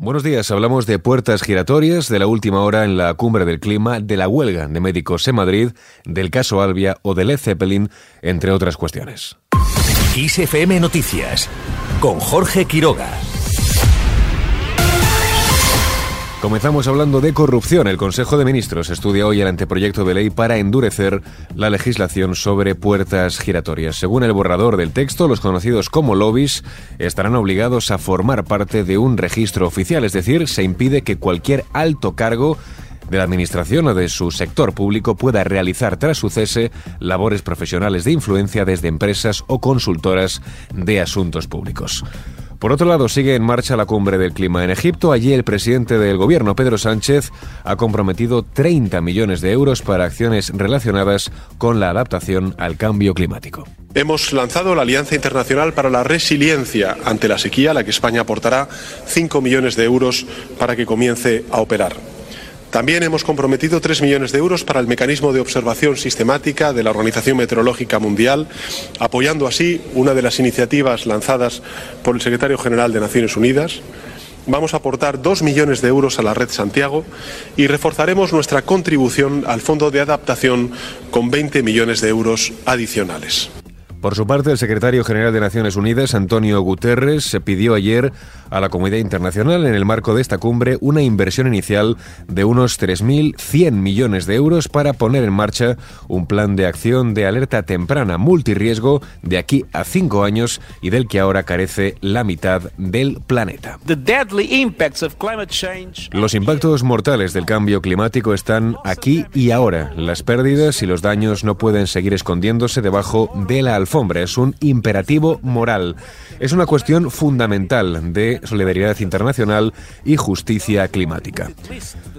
Buenos días, hablamos de puertas giratorias, de la última hora en la cumbre del clima, de la huelga de médicos en Madrid, del caso Albia o del Led Zeppelin, entre otras cuestiones. XFM Noticias, con Jorge Quiroga. Comenzamos hablando de corrupción. El Consejo de Ministros estudia hoy el anteproyecto de ley para endurecer la legislación sobre puertas giratorias. Según el borrador del texto, los conocidos como lobbies estarán obligados a formar parte de un registro oficial, es decir, se impide que cualquier alto cargo de la Administración o de su sector público pueda realizar tras su cese labores profesionales de influencia desde empresas o consultoras de asuntos públicos. Por otro lado, sigue en marcha la cumbre del clima en Egipto. Allí el presidente del gobierno, Pedro Sánchez, ha comprometido 30 millones de euros para acciones relacionadas con la adaptación al cambio climático. Hemos lanzado la Alianza Internacional para la Resiliencia ante la sequía, a la que España aportará 5 millones de euros para que comience a operar. También hemos comprometido 3 millones de euros para el mecanismo de observación sistemática de la Organización Meteorológica Mundial, apoyando así una de las iniciativas lanzadas por el secretario general de Naciones Unidas. Vamos a aportar 2 millones de euros a la Red Santiago y reforzaremos nuestra contribución al Fondo de Adaptación con 20 millones de euros adicionales. Por su parte, el secretario general de Naciones Unidas, Antonio Guterres, se pidió ayer a la comunidad internacional en el marco de esta cumbre una inversión inicial de unos 3.100 millones de euros para poner en marcha un plan de acción de alerta temprana multirriesgo de aquí a cinco años y del que ahora carece la mitad del planeta. Los impactos mortales del cambio climático están aquí y ahora. Las pérdidas y los daños no pueden seguir escondiéndose debajo de la alfombra. Es un imperativo moral. Es una cuestión fundamental de solidaridad internacional y justicia climática.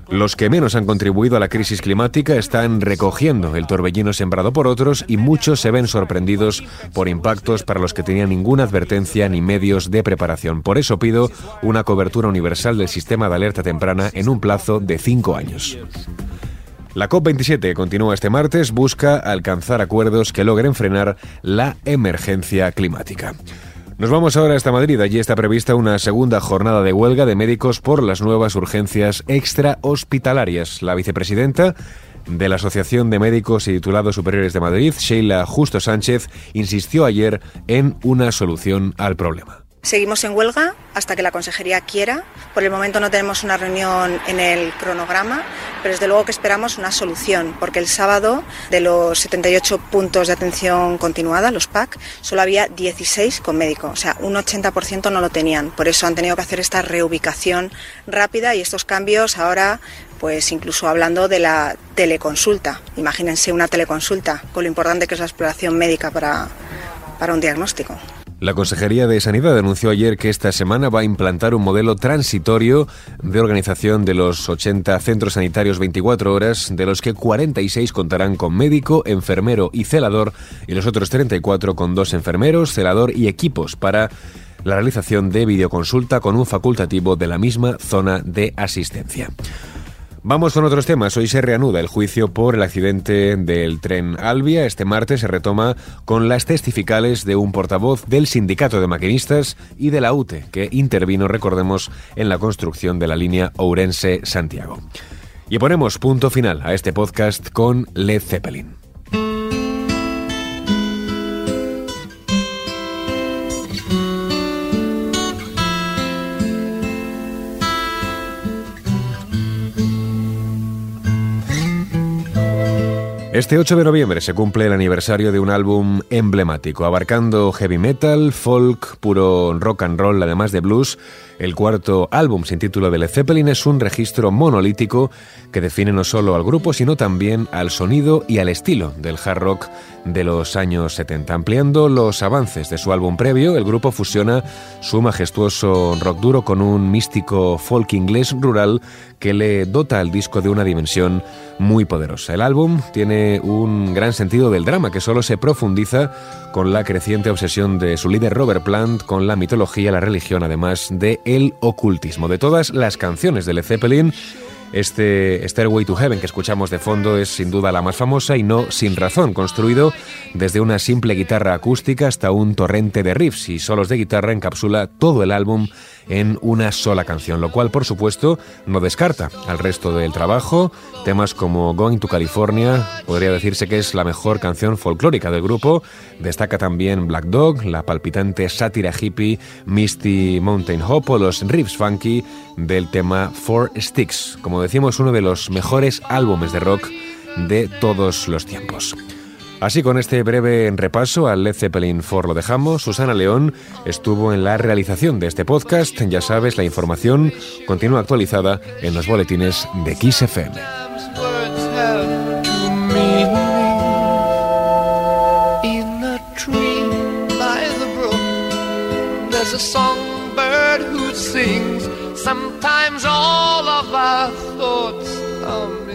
Los que menos han contribuido a la crisis climática están recogiendo el torbellino sembrado por otros y muchos se ven sorprendidos por impactos para los que tenían ninguna advertencia ni medios de preparación. Por eso pido una cobertura universal del sistema de alerta temprana en un plazo de cinco años. La COP27 continúa este martes, busca alcanzar acuerdos que logren frenar la emergencia climática. Nos vamos ahora hasta Madrid. Allí está prevista una segunda jornada de huelga de médicos por las nuevas urgencias extrahospitalarias. La vicepresidenta de la Asociación de Médicos y Titulados Superiores de Madrid, Sheila Justo Sánchez, insistió ayer en una solución al problema. Seguimos en huelga hasta que la consejería quiera. Por el momento no tenemos una reunión en el cronograma, pero desde luego que esperamos una solución, porque el sábado de los 78 puntos de atención continuada, los PAC, solo había 16 con médico, o sea, un 80% no lo tenían. Por eso han tenido que hacer esta reubicación rápida y estos cambios ahora pues incluso hablando de la teleconsulta. Imagínense una teleconsulta, con lo importante que es la exploración médica para, para un diagnóstico. La Consejería de Sanidad anunció ayer que esta semana va a implantar un modelo transitorio de organización de los 80 centros sanitarios 24 horas, de los que 46 contarán con médico, enfermero y celador, y los otros 34 con dos enfermeros, celador y equipos para la realización de videoconsulta con un facultativo de la misma zona de asistencia. Vamos con otros temas. Hoy se reanuda el juicio por el accidente del tren Albia. Este martes se retoma con las testificales de un portavoz del sindicato de maquinistas y de la UTE, que intervino, recordemos, en la construcción de la línea Ourense-Santiago. Y ponemos punto final a este podcast con Led Zeppelin. Este 8 de noviembre se cumple el aniversario de un álbum emblemático, abarcando heavy metal, folk, puro rock and roll, además de blues. El cuarto álbum sin título de Led Zeppelin es un registro monolítico que define no solo al grupo, sino también al sonido y al estilo del hard rock de los años 70. Ampliando los avances de su álbum previo, el grupo fusiona su majestuoso rock duro con un místico folk inglés rural que le dota al disco de una dimensión muy poderosa. El álbum tiene un gran sentido del drama que solo se profundiza con la creciente obsesión de su líder Robert Plant con la mitología, la religión, además de el ocultismo. De todas las canciones de Led Zeppelin, este Stairway to Heaven que escuchamos de fondo es sin duda la más famosa y no sin razón, construido desde una simple guitarra acústica hasta un torrente de riffs y solos de guitarra encapsula todo el álbum en una sola canción, lo cual por supuesto no descarta al resto del trabajo. Temas como Going to California podría decirse que es la mejor canción folclórica del grupo. Destaca también Black Dog, la palpitante sátira hippie Misty Mountain Hop o los riffs funky del tema Four Sticks. Como decimos, uno de los mejores álbumes de rock de todos los tiempos. Así con este breve repaso al Led Zeppelin 4 lo dejamos. Susana León estuvo en la realización de este podcast. Ya sabes, la información continúa actualizada en los boletines de Kiss FM. Sometimes all of our thoughts